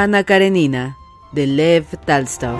Ana Karenina, de Lev Talstov.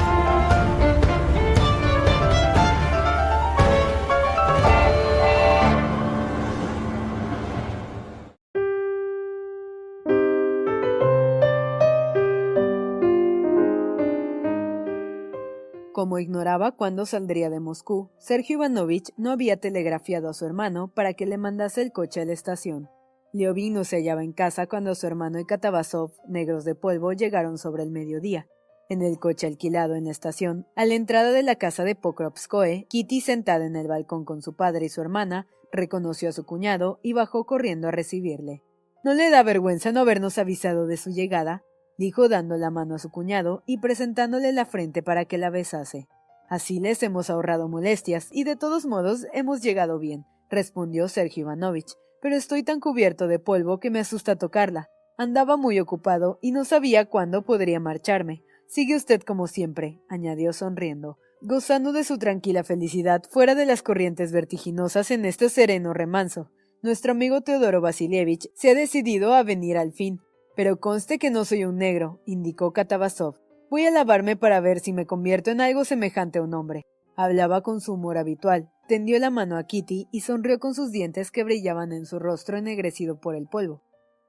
Como ignoraba cuándo saldría de Moscú, Sergio Ivanovich no había telegrafiado a su hermano para que le mandase el coche a la estación. Liovin no se hallaba en casa cuando su hermano y Katavasov, negros de polvo, llegaron sobre el mediodía. En el coche alquilado en la estación, a la entrada de la casa de Pokrovskoe, Kitty, sentada en el balcón con su padre y su hermana, reconoció a su cuñado y bajó corriendo a recibirle. ¿No le da vergüenza no habernos avisado de su llegada? dijo dando la mano a su cuñado y presentándole la frente para que la besase. Así les hemos ahorrado molestias y de todos modos hemos llegado bien, respondió Sergio Ivanovich, pero estoy tan cubierto de polvo que me asusta tocarla. Andaba muy ocupado y no sabía cuándo podría marcharme. Sigue usted como siempre, añadió sonriendo, gozando de su tranquila felicidad fuera de las corrientes vertiginosas en este sereno remanso. Nuestro amigo Teodoro Vasilievich se ha decidido a venir al fin, pero conste que no soy un negro, indicó Katavasov. Voy a lavarme para ver si me convierto en algo semejante a un hombre. Hablaba con su humor habitual, tendió la mano a Kitty y sonrió con sus dientes que brillaban en su rostro ennegrecido por el polvo.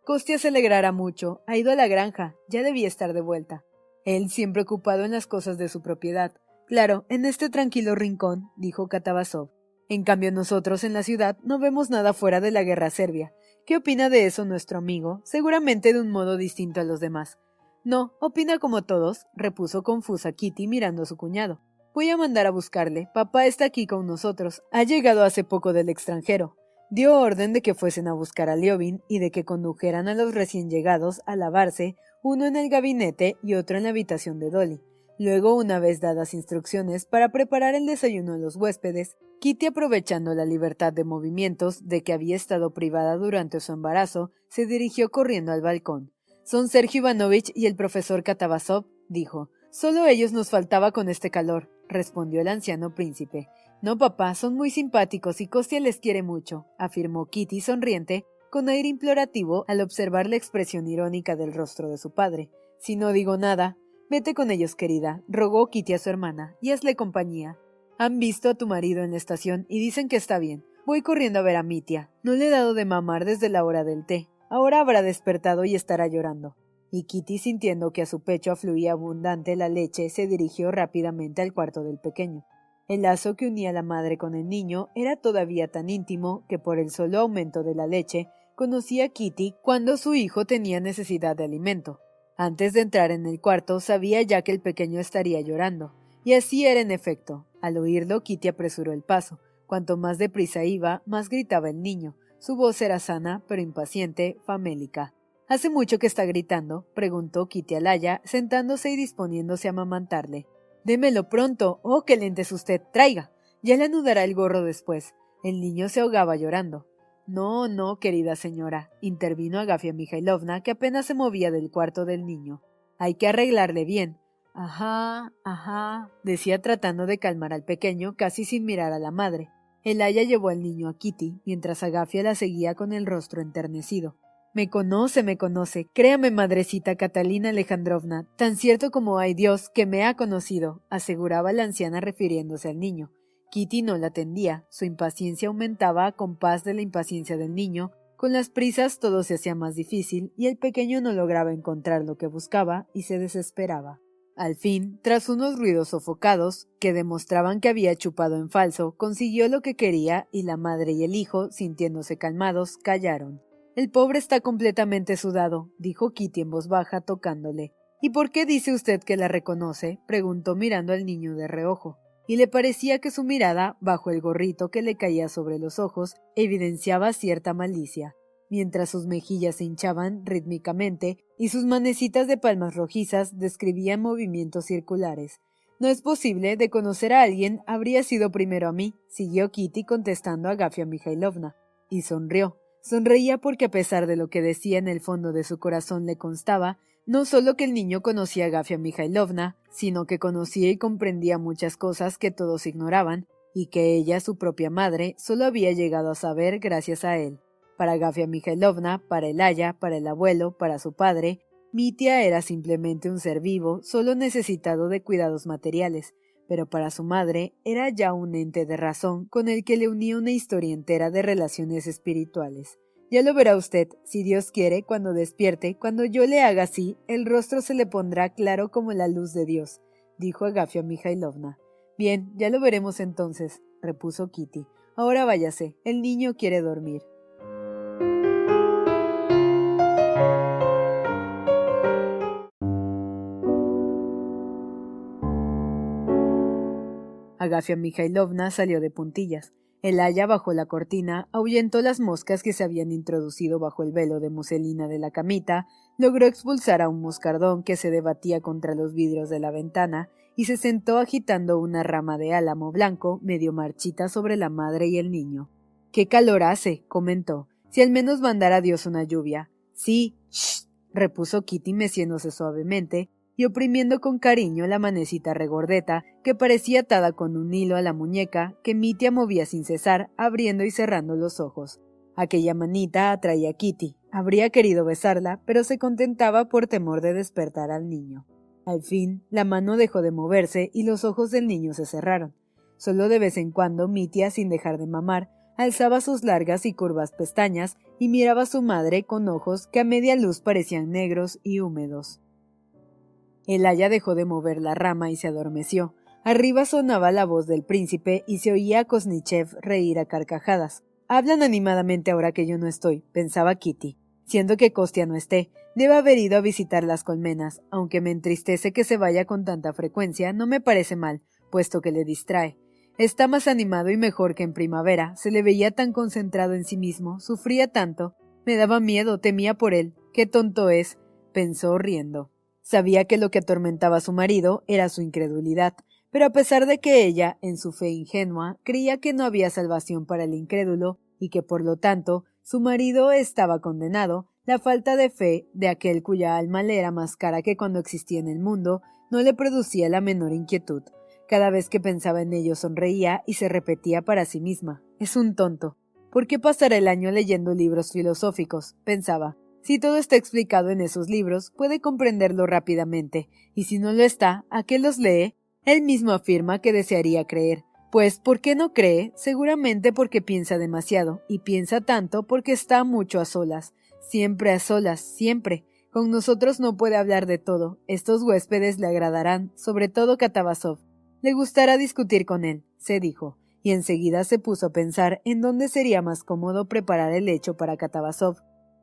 Costia se alegrará mucho, ha ido a la granja, ya debía estar de vuelta. Él siempre ocupado en las cosas de su propiedad. Claro, en este tranquilo rincón, dijo Katavasov. En cambio nosotros en la ciudad no vemos nada fuera de la guerra serbia, ¿Qué opina de eso nuestro amigo? Seguramente de un modo distinto a los demás. No, opina como todos, repuso confusa Kitty mirando a su cuñado. Voy a mandar a buscarle. Papá está aquí con nosotros. Ha llegado hace poco del extranjero. Dio orden de que fuesen a buscar a Liobin y de que condujeran a los recién llegados a lavarse, uno en el gabinete y otro en la habitación de Dolly. Luego, una vez dadas instrucciones para preparar el desayuno a los huéspedes, Kitty, aprovechando la libertad de movimientos de que había estado privada durante su embarazo, se dirigió corriendo al balcón. Son Sergio Ivanovich y el profesor Katavasov, dijo. Solo ellos nos faltaba con este calor, respondió el anciano príncipe. No, papá, son muy simpáticos y Kostia les quiere mucho, afirmó Kitty sonriente, con aire implorativo al observar la expresión irónica del rostro de su padre. Si no digo nada, Vete con ellos, querida, rogó Kitty a su hermana, y hazle compañía. Han visto a tu marido en la estación y dicen que está bien. Voy corriendo a ver a Mitia. No le he dado de mamar desde la hora del té. Ahora habrá despertado y estará llorando. Y Kitty, sintiendo que a su pecho afluía abundante la leche, se dirigió rápidamente al cuarto del pequeño. El lazo que unía la madre con el niño era todavía tan íntimo que por el solo aumento de la leche conocía Kitty cuando su hijo tenía necesidad de alimento. Antes de entrar en el cuarto sabía ya que el pequeño estaría llorando. Y así era en efecto. Al oírlo, Kitty apresuró el paso. Cuanto más deprisa iba, más gritaba el niño. Su voz era sana, pero impaciente, famélica. ¿Hace mucho que está gritando? preguntó Kitty Alaya, sentándose y disponiéndose a amamantarle. Démelo pronto. Oh, qué lentes usted. Traiga. Ya le anudará el gorro después. El niño se ahogaba llorando. No, no, querida señora, intervino Agafia Mikhailovna, que apenas se movía del cuarto del niño. Hay que arreglarle bien. Ajá, ajá, decía tratando de calmar al pequeño, casi sin mirar a la madre. El aya llevó al niño a Kitty, mientras Agafia la seguía con el rostro enternecido. Me conoce, me conoce. Créame, madrecita Catalina Alejandrovna, tan cierto como hay Dios que me ha conocido, aseguraba la anciana refiriéndose al niño. Kitty no la atendía. Su impaciencia aumentaba a compás de la impaciencia del niño. Con las prisas todo se hacía más difícil y el pequeño no lograba encontrar lo que buscaba y se desesperaba. Al fin, tras unos ruidos sofocados, que demostraban que había chupado en falso, consiguió lo que quería y la madre y el hijo, sintiéndose calmados, callaron. El pobre está completamente sudado, dijo Kitty en voz baja, tocándole. ¿Y por qué dice usted que la reconoce? preguntó mirando al niño de reojo, y le parecía que su mirada, bajo el gorrito que le caía sobre los ojos, evidenciaba cierta malicia, mientras sus mejillas se hinchaban rítmicamente y sus manecitas de palmas rojizas describían movimientos circulares. No es posible, de conocer a alguien habría sido primero a mí, siguió Kitty contestando a Gafia Mikhailovna, y sonrió. Sonreía porque a pesar de lo que decía en el fondo de su corazón le constaba, no solo que el niño conocía a Gafia Mikhailovna, sino que conocía y comprendía muchas cosas que todos ignoraban, y que ella, su propia madre, solo había llegado a saber gracias a él. Para Gafia Mikhailovna, para el Aya, para el abuelo, para su padre, Mitia era simplemente un ser vivo, solo necesitado de cuidados materiales, pero para su madre era ya un ente de razón con el que le unía una historia entera de relaciones espirituales. Ya lo verá usted, si Dios quiere, cuando despierte, cuando yo le haga así, el rostro se le pondrá claro como la luz de Dios, dijo Agafia Mikhailovna. Bien, ya lo veremos entonces, repuso Kitty. Ahora váyase, el niño quiere dormir. Agafia Mikhailovna salió de puntillas. El haya bajo la cortina ahuyentó las moscas que se habían introducido bajo el velo de muselina de la camita, logró expulsar a un moscardón que se debatía contra los vidrios de la ventana y se sentó agitando una rama de álamo blanco medio marchita sobre la madre y el niño. ¡Qué calor hace! comentó. Si al menos mandara Dios una lluvia. Sí, shh, repuso Kitty meciéndose suavemente y oprimiendo con cariño la manecita regordeta que parecía atada con un hilo a la muñeca que Mitia movía sin cesar, abriendo y cerrando los ojos. Aquella manita atraía a Kitty. Habría querido besarla, pero se contentaba por temor de despertar al niño. Al fin, la mano dejó de moverse y los ojos del niño se cerraron. Solo de vez en cuando Mitia, sin dejar de mamar, alzaba sus largas y curvas pestañas y miraba a su madre con ojos que a media luz parecían negros y húmedos. El dejó de mover la rama y se adormeció. Arriba sonaba la voz del príncipe y se oía a Kosnichev reír a carcajadas. Hablan animadamente ahora que yo no estoy, pensaba Kitty. Siendo que Kostia no esté, debe haber ido a visitar las colmenas, aunque me entristece que se vaya con tanta frecuencia, no me parece mal, puesto que le distrae. Está más animado y mejor que en primavera, se le veía tan concentrado en sí mismo, sufría tanto, me daba miedo, temía por él. Qué tonto es, pensó riendo. Sabía que lo que atormentaba a su marido era su incredulidad, pero a pesar de que ella, en su fe ingenua, creía que no había salvación para el incrédulo y que por lo tanto su marido estaba condenado, la falta de fe de aquel cuya alma le era más cara que cuando existía en el mundo no le producía la menor inquietud. Cada vez que pensaba en ello sonreía y se repetía para sí misma Es un tonto. ¿Por qué pasar el año leyendo libros filosóficos? pensaba. Si todo está explicado en esos libros, puede comprenderlo rápidamente, y si no lo está, ¿a qué los lee? Él mismo afirma que desearía creer. Pues, ¿por qué no cree? Seguramente porque piensa demasiado, y piensa tanto porque está mucho a solas. Siempre a solas, siempre. Con nosotros no puede hablar de todo. Estos huéspedes le agradarán, sobre todo Katavasov. Le gustará discutir con él, se dijo, y enseguida se puso a pensar en dónde sería más cómodo preparar el hecho para Katavasov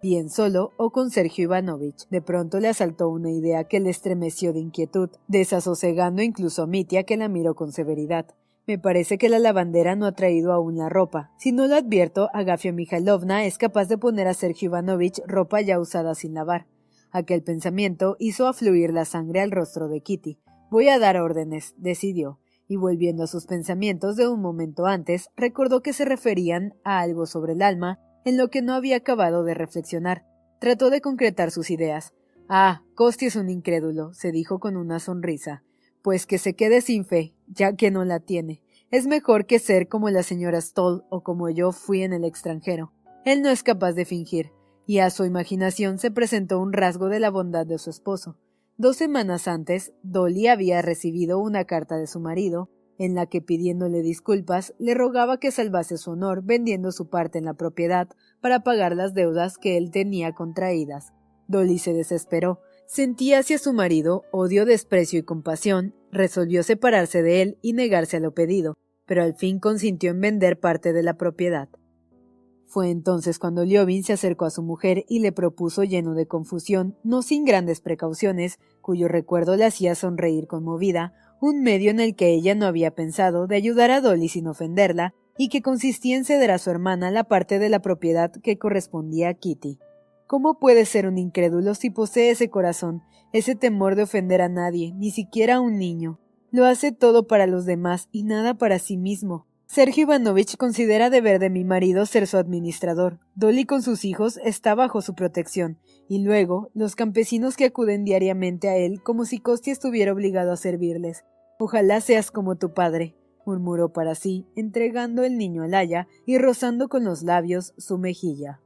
bien solo o con Sergio Ivanovich. De pronto le asaltó una idea que le estremeció de inquietud, desasosegando incluso a Mitia que la miró con severidad. Me parece que la lavandera no ha traído aún la ropa. Si no lo advierto, Agafia Mikhailovna es capaz de poner a Sergio Ivanovich ropa ya usada sin lavar. Aquel pensamiento hizo afluir la sangre al rostro de Kitty. Voy a dar órdenes, decidió, y volviendo a sus pensamientos de un momento antes, recordó que se referían a algo sobre el alma en lo que no había acabado de reflexionar. Trató de concretar sus ideas. Ah, Costi es un incrédulo, se dijo con una sonrisa. Pues que se quede sin fe, ya que no la tiene. Es mejor que ser como la señora Stoll o como yo fui en el extranjero. Él no es capaz de fingir. y a su imaginación se presentó un rasgo de la bondad de su esposo. Dos semanas antes, Dolly había recibido una carta de su marido, en la que pidiéndole disculpas le rogaba que salvase su honor vendiendo su parte en la propiedad para pagar las deudas que él tenía contraídas. Dolly se desesperó, sentía hacia su marido odio, desprecio y compasión, resolvió separarse de él y negarse a lo pedido, pero al fin consintió en vender parte de la propiedad. Fue entonces cuando Liobin se acercó a su mujer y le propuso lleno de confusión, no sin grandes precauciones, cuyo recuerdo le hacía sonreír conmovida, un medio en el que ella no había pensado de ayudar a Dolly sin ofenderla, y que consistía en ceder a su hermana la parte de la propiedad que correspondía a Kitty. ¿Cómo puede ser un incrédulo si posee ese corazón, ese temor de ofender a nadie, ni siquiera a un niño? Lo hace todo para los demás y nada para sí mismo. Sergio Ivanovich considera deber de mi marido ser su administrador. Dolly con sus hijos está bajo su protección, y luego los campesinos que acuden diariamente a él como si Costi estuviera obligado a servirles. Ojalá seas como tu padre, murmuró para sí, entregando el niño al haya y rozando con los labios su mejilla.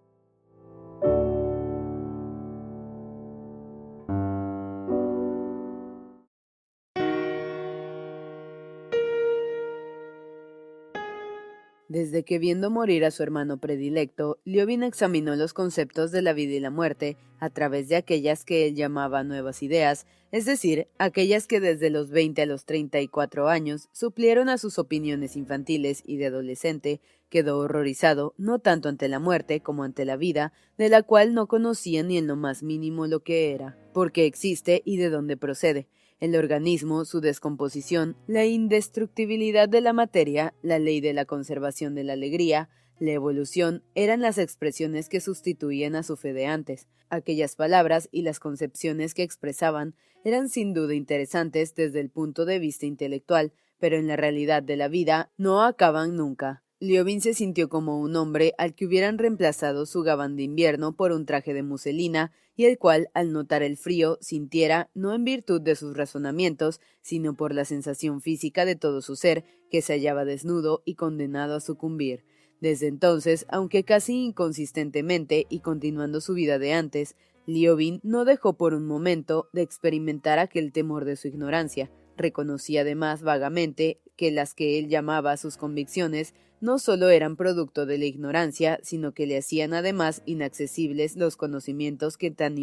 Desde que viendo morir a su hermano predilecto, Liobin examinó los conceptos de la vida y la muerte a través de aquellas que él llamaba nuevas ideas, es decir, aquellas que desde los 20 a los 34 años suplieron a sus opiniones infantiles y de adolescente, quedó horrorizado no tanto ante la muerte como ante la vida, de la cual no conocía ni en lo más mínimo lo que era, por qué existe y de dónde procede el organismo, su descomposición, la indestructibilidad de la materia, la ley de la conservación de la alegría, la evolución eran las expresiones que sustituían a su fe de antes. Aquellas palabras y las concepciones que expresaban eran sin duda interesantes desde el punto de vista intelectual, pero en la realidad de la vida no acaban nunca. Liobin se sintió como un hombre al que hubieran reemplazado su gabán de invierno por un traje de muselina y el cual, al notar el frío, sintiera, no en virtud de sus razonamientos, sino por la sensación física de todo su ser, que se hallaba desnudo y condenado a sucumbir. Desde entonces, aunque casi inconsistentemente y continuando su vida de antes, Liobin no dejó por un momento de experimentar aquel temor de su ignorancia. Reconocía además vagamente que las que él llamaba sus convicciones no solo eran producto de la ignorancia, sino que le hacían además inaccesibles los conocimientos que tan,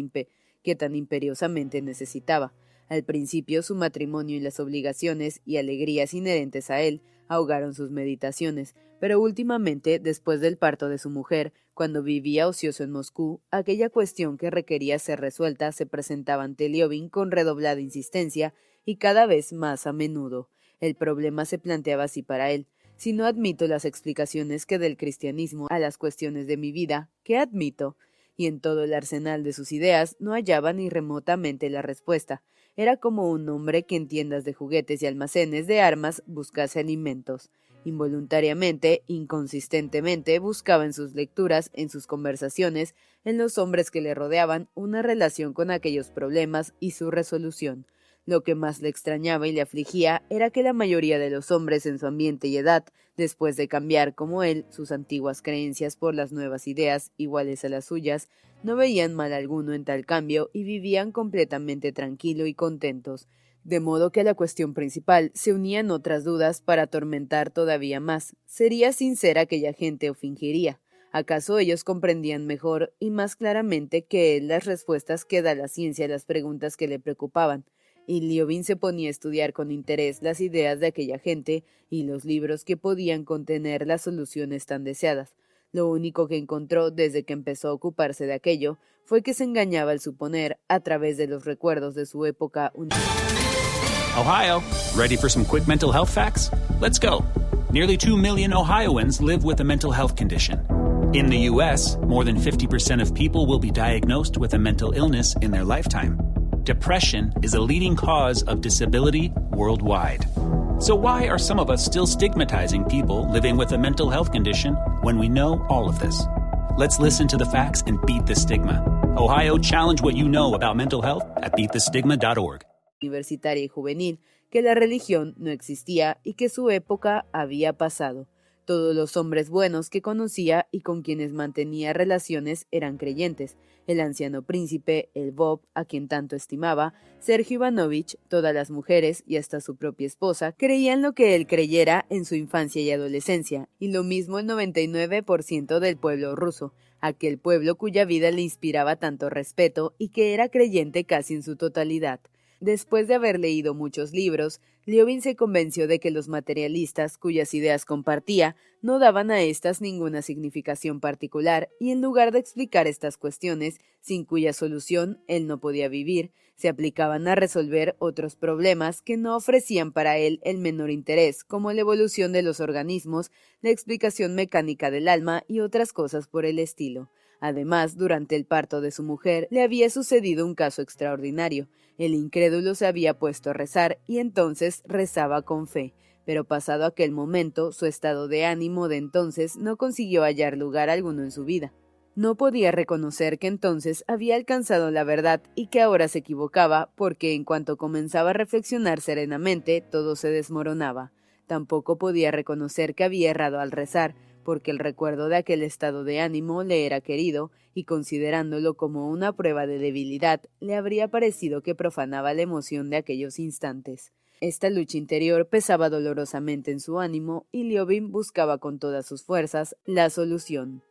imperiosamente necesitaba. Al principio su matrimonio y las obligaciones y alegrías inherentes a él ahogaron sus meditaciones, pero últimamente, después del parto de su mujer, cuando vivía ocioso en Moscú, aquella cuestión que requería ser resuelta se presentaba ante Liobin con redoblada insistencia y cada vez más a menudo. El problema se planteaba así para él si no admito las explicaciones que del cristianismo a las cuestiones de mi vida, ¿qué admito? Y en todo el arsenal de sus ideas no hallaba ni remotamente la respuesta. Era como un hombre que en tiendas de juguetes y almacenes de armas buscase alimentos. Involuntariamente, inconsistentemente, buscaba en sus lecturas, en sus conversaciones, en los hombres que le rodeaban, una relación con aquellos problemas y su resolución. Lo que más le extrañaba y le afligía era que la mayoría de los hombres en su ambiente y edad, después de cambiar como él sus antiguas creencias por las nuevas ideas iguales a las suyas, no veían mal alguno en tal cambio y vivían completamente tranquilo y contentos, de modo que a la cuestión principal se unían otras dudas para atormentar todavía más. ¿Sería sincera aquella gente o fingiría? ¿Acaso ellos comprendían mejor y más claramente que él las respuestas que da la ciencia a las preguntas que le preocupaban? Y Liobin se ponía a estudiar con interés las ideas de aquella gente y los libros que podían contener las soluciones tan deseadas. Lo único que encontró desde que empezó a ocuparse de aquello fue que se engañaba al suponer, a través de los recuerdos de su época. Ohio, ready for some quick mental health facts? Let's go. Nearly 2 million Ohioans live with a mental health condition. In the U.S., more than 50% of people will be diagnosed with a mental illness in their lifetime. Depression is a leading cause of disability worldwide. So, why are some of us still stigmatizing people living with a mental health condition when we know all of this? Let's listen to the facts and beat the stigma. Ohio, challenge what you know about mental health at beatthestigma.org. Universitaria y juvenil, que la religión no existía y que su época había pasado. Todos los hombres buenos que conocía y con quienes mantenía relaciones eran creyentes. El anciano príncipe, el Bob, a quien tanto estimaba, Sergio Ivanovich, todas las mujeres y hasta su propia esposa creían lo que él creyera en su infancia y adolescencia, y lo mismo el 99% del pueblo ruso, aquel pueblo cuya vida le inspiraba tanto respeto y que era creyente casi en su totalidad. Después de haber leído muchos libros, Liobin se convenció de que los materialistas, cuyas ideas compartía, no daban a éstas ninguna significación particular, y en lugar de explicar estas cuestiones, sin cuya solución él no podía vivir, se aplicaban a resolver otros problemas que no ofrecían para él el menor interés, como la evolución de los organismos, la explicación mecánica del alma y otras cosas por el estilo. Además, durante el parto de su mujer le había sucedido un caso extraordinario. El incrédulo se había puesto a rezar y entonces rezaba con fe, pero pasado aquel momento, su estado de ánimo de entonces no consiguió hallar lugar alguno en su vida. No podía reconocer que entonces había alcanzado la verdad y que ahora se equivocaba, porque en cuanto comenzaba a reflexionar serenamente, todo se desmoronaba. Tampoco podía reconocer que había errado al rezar, porque el recuerdo de aquel estado de ánimo le era querido, y considerándolo como una prueba de debilidad, le habría parecido que profanaba la emoción de aquellos instantes. Esta lucha interior pesaba dolorosamente en su ánimo, y Liobin buscaba con todas sus fuerzas la solución.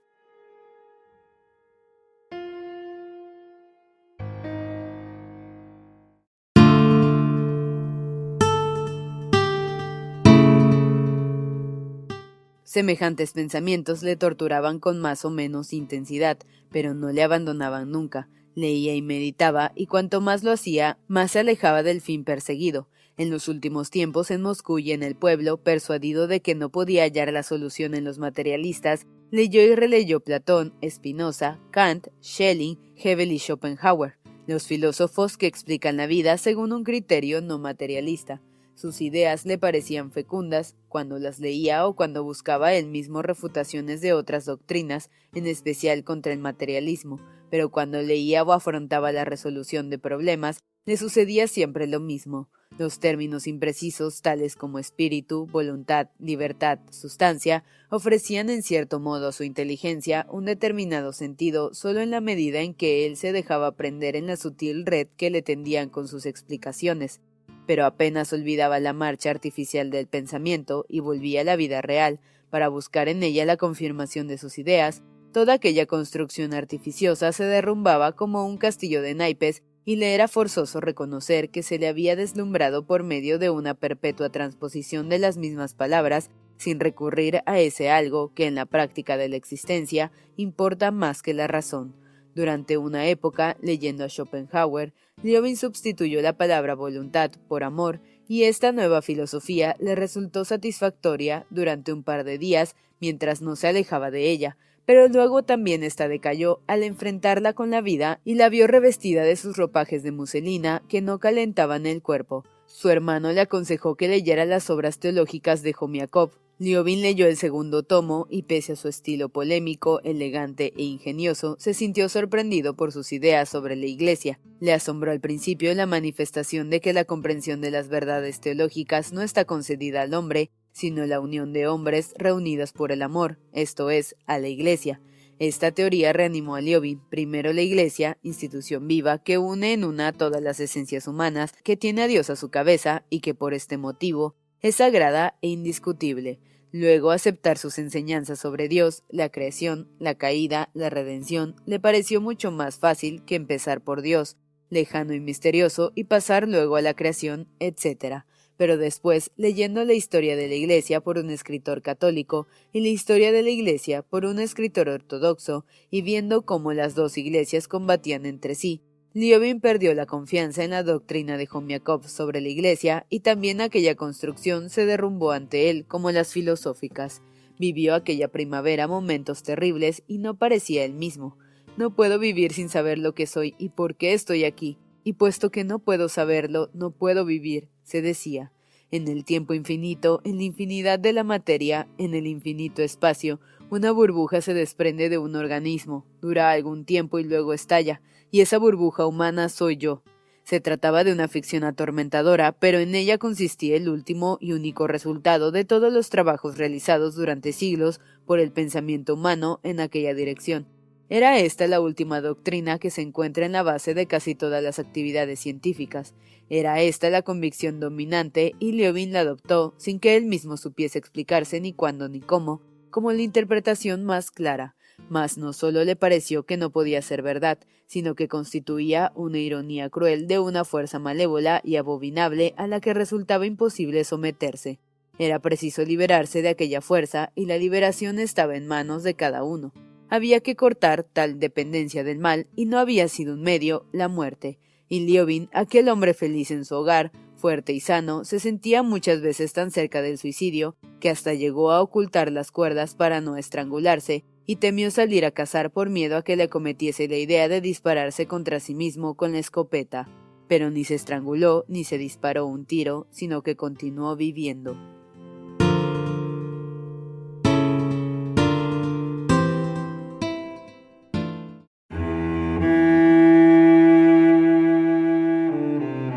Semejantes pensamientos le torturaban con más o menos intensidad, pero no le abandonaban nunca. Leía y meditaba, y cuanto más lo hacía, más se alejaba del fin perseguido. En los últimos tiempos en Moscú y en el pueblo, persuadido de que no podía hallar la solución en los materialistas, leyó y releyó Platón, Spinoza, Kant, Schelling, Hebel y Schopenhauer, los filósofos que explican la vida según un criterio no materialista. Sus ideas le parecían fecundas cuando las leía o cuando buscaba él mismo refutaciones de otras doctrinas, en especial contra el materialismo, pero cuando leía o afrontaba la resolución de problemas, le sucedía siempre lo mismo. Los términos imprecisos, tales como espíritu, voluntad, libertad, sustancia, ofrecían en cierto modo a su inteligencia un determinado sentido solo en la medida en que él se dejaba prender en la sutil red que le tendían con sus explicaciones pero apenas olvidaba la marcha artificial del pensamiento y volvía a la vida real, para buscar en ella la confirmación de sus ideas, toda aquella construcción artificiosa se derrumbaba como un castillo de naipes y le era forzoso reconocer que se le había deslumbrado por medio de una perpetua transposición de las mismas palabras, sin recurrir a ese algo que en la práctica de la existencia importa más que la razón. Durante una época, leyendo a Schopenhauer, Liobin sustituyó la palabra voluntad por amor, y esta nueva filosofía le resultó satisfactoria durante un par de días mientras no se alejaba de ella, pero luego también ésta decayó al enfrentarla con la vida y la vio revestida de sus ropajes de muselina que no calentaban el cuerpo. Su hermano le aconsejó que leyera las obras teológicas de Jomiakov, Liobin leyó el segundo tomo y pese a su estilo polémico, elegante e ingenioso, se sintió sorprendido por sus ideas sobre la Iglesia. Le asombró al principio la manifestación de que la comprensión de las verdades teológicas no está concedida al hombre, sino la unión de hombres reunidas por el amor, esto es, a la Iglesia. Esta teoría reanimó a Liobin, primero la Iglesia, institución viva que une en una todas las esencias humanas, que tiene a Dios a su cabeza y que por este motivo es sagrada e indiscutible. Luego aceptar sus enseñanzas sobre Dios, la creación, la caída, la redención, le pareció mucho más fácil que empezar por Dios, lejano y misterioso, y pasar luego a la creación, etc. Pero después, leyendo la historia de la Iglesia por un escritor católico y la historia de la Iglesia por un escritor ortodoxo, y viendo cómo las dos iglesias combatían entre sí, Liobin perdió la confianza en la doctrina de Jomiakov sobre la Iglesia y también aquella construcción se derrumbó ante él como las filosóficas. Vivió aquella primavera momentos terribles y no parecía él mismo. No puedo vivir sin saber lo que soy y por qué estoy aquí, y puesto que no puedo saberlo, no puedo vivir, se decía. En el tiempo infinito, en la infinidad de la materia, en el infinito espacio, una burbuja se desprende de un organismo, dura algún tiempo y luego estalla, y esa burbuja humana soy yo. Se trataba de una ficción atormentadora, pero en ella consistía el último y único resultado de todos los trabajos realizados durante siglos por el pensamiento humano en aquella dirección. Era esta la última doctrina que se encuentra en la base de casi todas las actividades científicas. Era esta la convicción dominante y Liobin la adoptó sin que él mismo supiese explicarse ni cuándo ni cómo, como la interpretación más clara. Mas no solo le pareció que no podía ser verdad, sino que constituía una ironía cruel de una fuerza malévola y abominable a la que resultaba imposible someterse. Era preciso liberarse de aquella fuerza y la liberación estaba en manos de cada uno. Había que cortar tal dependencia del mal y no había sido un medio la muerte. Y Liobin, aquel hombre feliz en su hogar, fuerte y sano, se sentía muchas veces tan cerca del suicidio que hasta llegó a ocultar las cuerdas para no estrangularse y temió salir a cazar por miedo a que le cometiese la idea de dispararse contra sí mismo con la escopeta. Pero ni se estranguló ni se disparó un tiro, sino que continuó viviendo.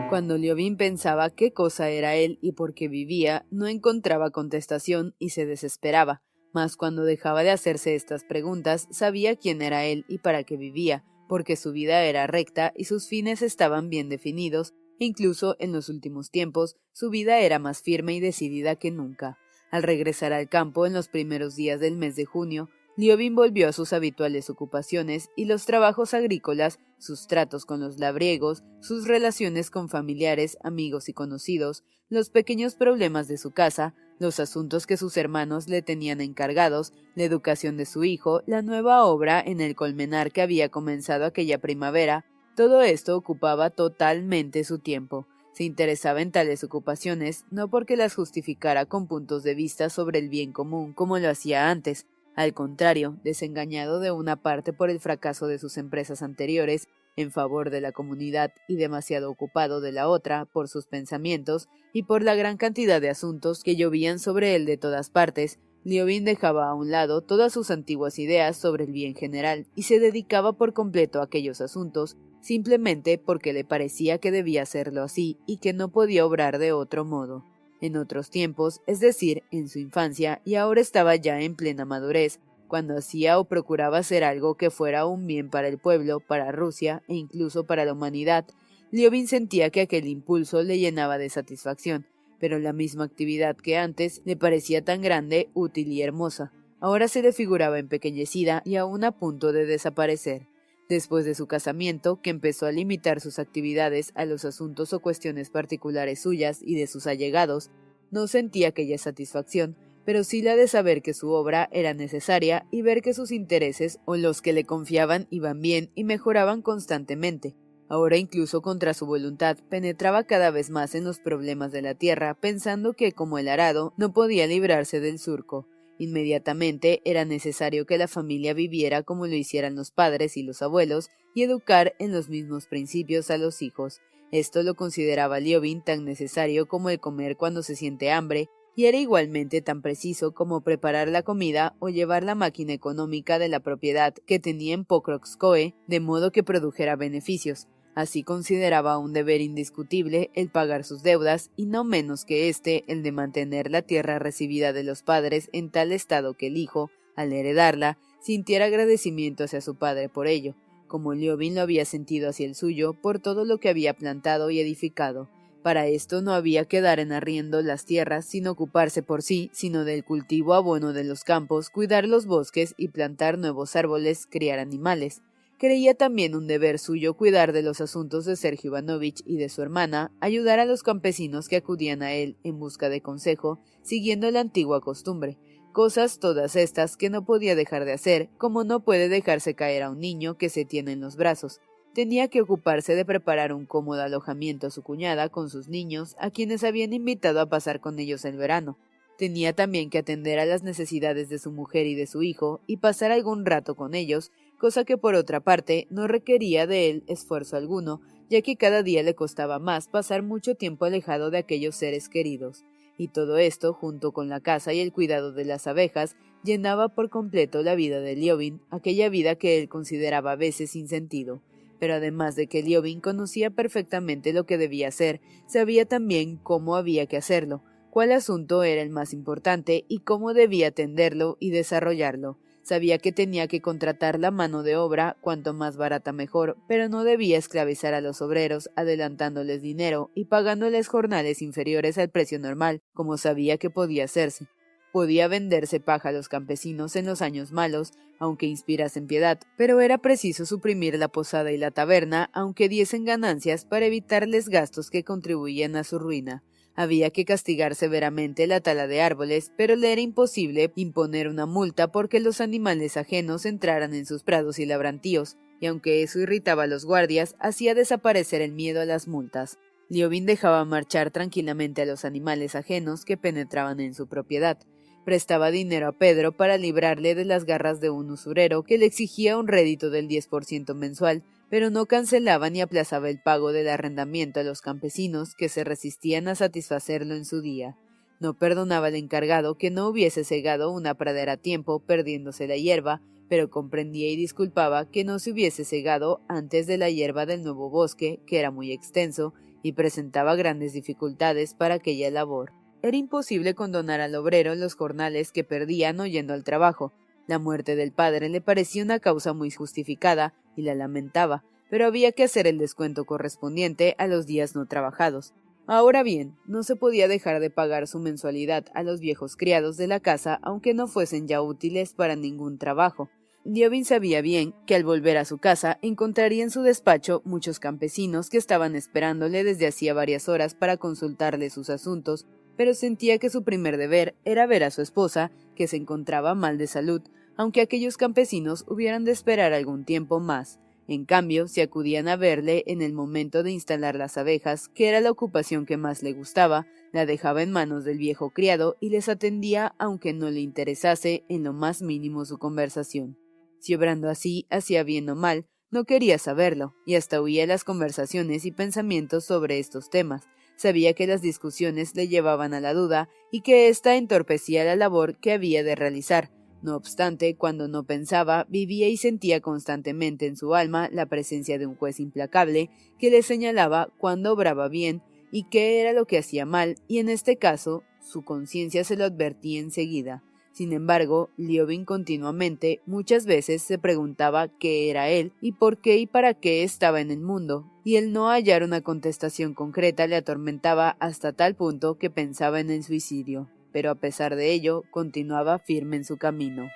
Cuando Liobin pensaba qué cosa era él y por qué vivía, no encontraba contestación y se desesperaba mas cuando dejaba de hacerse estas preguntas sabía quién era él y para qué vivía, porque su vida era recta y sus fines estaban bien definidos, incluso en los últimos tiempos su vida era más firme y decidida que nunca. Al regresar al campo en los primeros días del mes de junio, Liobin volvió a sus habituales ocupaciones y los trabajos agrícolas, sus tratos con los labriegos, sus relaciones con familiares, amigos y conocidos, los pequeños problemas de su casa, los asuntos que sus hermanos le tenían encargados, la educación de su hijo, la nueva obra en el colmenar que había comenzado aquella primavera, todo esto ocupaba totalmente su tiempo. Se interesaba en tales ocupaciones no porque las justificara con puntos de vista sobre el bien común como lo hacía antes, al contrario, desengañado de una parte por el fracaso de sus empresas anteriores, en favor de la comunidad y demasiado ocupado de la otra por sus pensamientos y por la gran cantidad de asuntos que llovían sobre él de todas partes, Liobin dejaba a un lado todas sus antiguas ideas sobre el bien general y se dedicaba por completo a aquellos asuntos simplemente porque le parecía que debía hacerlo así y que no podía obrar de otro modo. En otros tiempos, es decir, en su infancia, y ahora estaba ya en plena madurez, cuando hacía o procuraba hacer algo que fuera un bien para el pueblo, para Rusia e incluso para la humanidad, Liobin sentía que aquel impulso le llenaba de satisfacción, pero la misma actividad que antes le parecía tan grande, útil y hermosa, ahora se le figuraba empequeñecida y aún a punto de desaparecer. Después de su casamiento, que empezó a limitar sus actividades a los asuntos o cuestiones particulares suyas y de sus allegados, no sentía aquella satisfacción, pero sí la de saber que su obra era necesaria y ver que sus intereses o los que le confiaban iban bien y mejoraban constantemente. Ahora incluso contra su voluntad penetraba cada vez más en los problemas de la tierra, pensando que, como el arado, no podía librarse del surco. Inmediatamente era necesario que la familia viviera como lo hicieran los padres y los abuelos y educar en los mismos principios a los hijos. Esto lo consideraba Liobin tan necesario como el comer cuando se siente hambre y era igualmente tan preciso como preparar la comida o llevar la máquina económica de la propiedad que tenía en Pokrovskoe de modo que produjera beneficios. Así consideraba un deber indiscutible el pagar sus deudas y no menos que éste el de mantener la tierra recibida de los padres en tal estado que el hijo, al heredarla, sintiera agradecimiento hacia su padre por ello, como Liobin lo había sentido hacia el suyo por todo lo que había plantado y edificado. Para esto no había que dar en arriendo las tierras sin ocuparse por sí, sino del cultivo abono de los campos, cuidar los bosques y plantar nuevos árboles, criar animales. Creía también un deber suyo cuidar de los asuntos de Sergio Ivanovich y de su hermana, ayudar a los campesinos que acudían a él en busca de consejo, siguiendo la antigua costumbre. Cosas todas estas que no podía dejar de hacer, como no puede dejarse caer a un niño que se tiene en los brazos. Tenía que ocuparse de preparar un cómodo alojamiento a su cuñada con sus niños, a quienes habían invitado a pasar con ellos el verano. Tenía también que atender a las necesidades de su mujer y de su hijo y pasar algún rato con ellos, cosa que por otra parte no requería de él esfuerzo alguno, ya que cada día le costaba más pasar mucho tiempo alejado de aquellos seres queridos. Y todo esto, junto con la casa y el cuidado de las abejas, llenaba por completo la vida de Liobin, aquella vida que él consideraba a veces sin sentido Pero además de que Liobin conocía perfectamente lo que debía hacer, sabía también cómo había que hacerlo, cuál asunto era el más importante y cómo debía atenderlo y desarrollarlo. Sabía que tenía que contratar la mano de obra cuanto más barata mejor, pero no debía esclavizar a los obreros adelantándoles dinero y pagándoles jornales inferiores al precio normal, como sabía que podía hacerse. Podía venderse paja a los campesinos en los años malos, aunque inspirasen piedad, pero era preciso suprimir la posada y la taberna, aunque diesen ganancias para evitarles gastos que contribuían a su ruina. Había que castigar severamente la tala de árboles, pero le era imposible imponer una multa porque los animales ajenos entraran en sus prados y labrantíos, y aunque eso irritaba a los guardias, hacía desaparecer el miedo a las multas. Liobin dejaba marchar tranquilamente a los animales ajenos que penetraban en su propiedad. Prestaba dinero a Pedro para librarle de las garras de un usurero que le exigía un rédito del 10% mensual, pero no cancelaba ni aplazaba el pago del arrendamiento a los campesinos que se resistían a satisfacerlo en su día. No perdonaba al encargado que no hubiese cegado una pradera a tiempo perdiéndose la hierba, pero comprendía y disculpaba que no se hubiese cegado antes de la hierba del nuevo bosque, que era muy extenso, y presentaba grandes dificultades para aquella labor. Era imposible condonar al obrero los jornales que perdía no yendo al trabajo, la muerte del padre le parecía una causa muy justificada y la lamentaba, pero había que hacer el descuento correspondiente a los días no trabajados. Ahora bien, no se podía dejar de pagar su mensualidad a los viejos criados de la casa aunque no fuesen ya útiles para ningún trabajo. Diobin sabía bien que al volver a su casa encontraría en su despacho muchos campesinos que estaban esperándole desde hacía varias horas para consultarle sus asuntos, pero sentía que su primer deber era ver a su esposa, que se encontraba mal de salud, aunque aquellos campesinos hubieran de esperar algún tiempo más. En cambio, si acudían a verle en el momento de instalar las abejas, que era la ocupación que más le gustaba, la dejaba en manos del viejo criado y les atendía aunque no le interesase en lo más mínimo su conversación. Si obrando así hacía bien o mal, no quería saberlo, y hasta huía las conversaciones y pensamientos sobre estos temas. Sabía que las discusiones le llevaban a la duda y que ésta entorpecía la labor que había de realizar, no obstante, cuando no pensaba, vivía y sentía constantemente en su alma la presencia de un juez implacable que le señalaba cuando obraba bien y qué era lo que hacía mal, y en este caso su conciencia se lo advertía enseguida. Sin embargo, Liobin continuamente, muchas veces, se preguntaba qué era él y por qué y para qué estaba en el mundo, y el no hallar una contestación concreta le atormentaba hasta tal punto que pensaba en el suicidio pero a pesar de ello continuaba firme en su camino.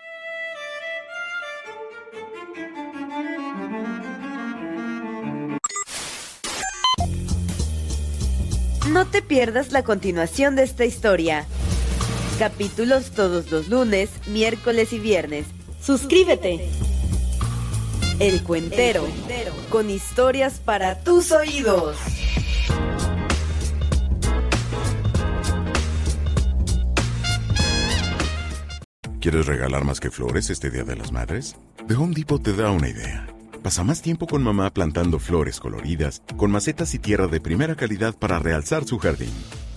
No te pierdas la continuación de esta historia. Capítulos todos los lunes, miércoles y viernes. Suscríbete. El Cuentero, con historias para tus oídos. ¿Quieres regalar más que flores este Día de las Madres? The Home Depot te da una idea. Pasa más tiempo con mamá plantando flores coloridas, con macetas y tierra de primera calidad para realzar su jardín.